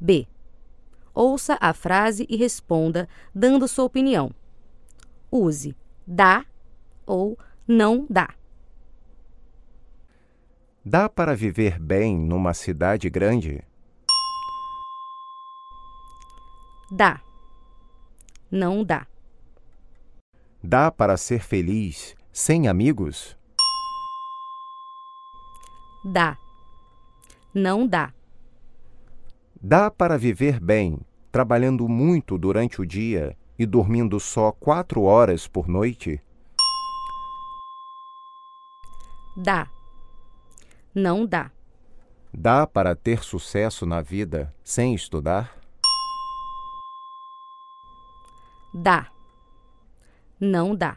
B. Ouça a frase e responda dando sua opinião. Use dá ou não dá. Dá para viver bem numa cidade grande? Dá. Não dá. Dá para ser feliz sem amigos? Dá. Não dá. Dá para viver bem trabalhando muito durante o dia e dormindo só quatro horas por noite? Dá. Não dá. Dá para ter sucesso na vida sem estudar? Dá. Não dá.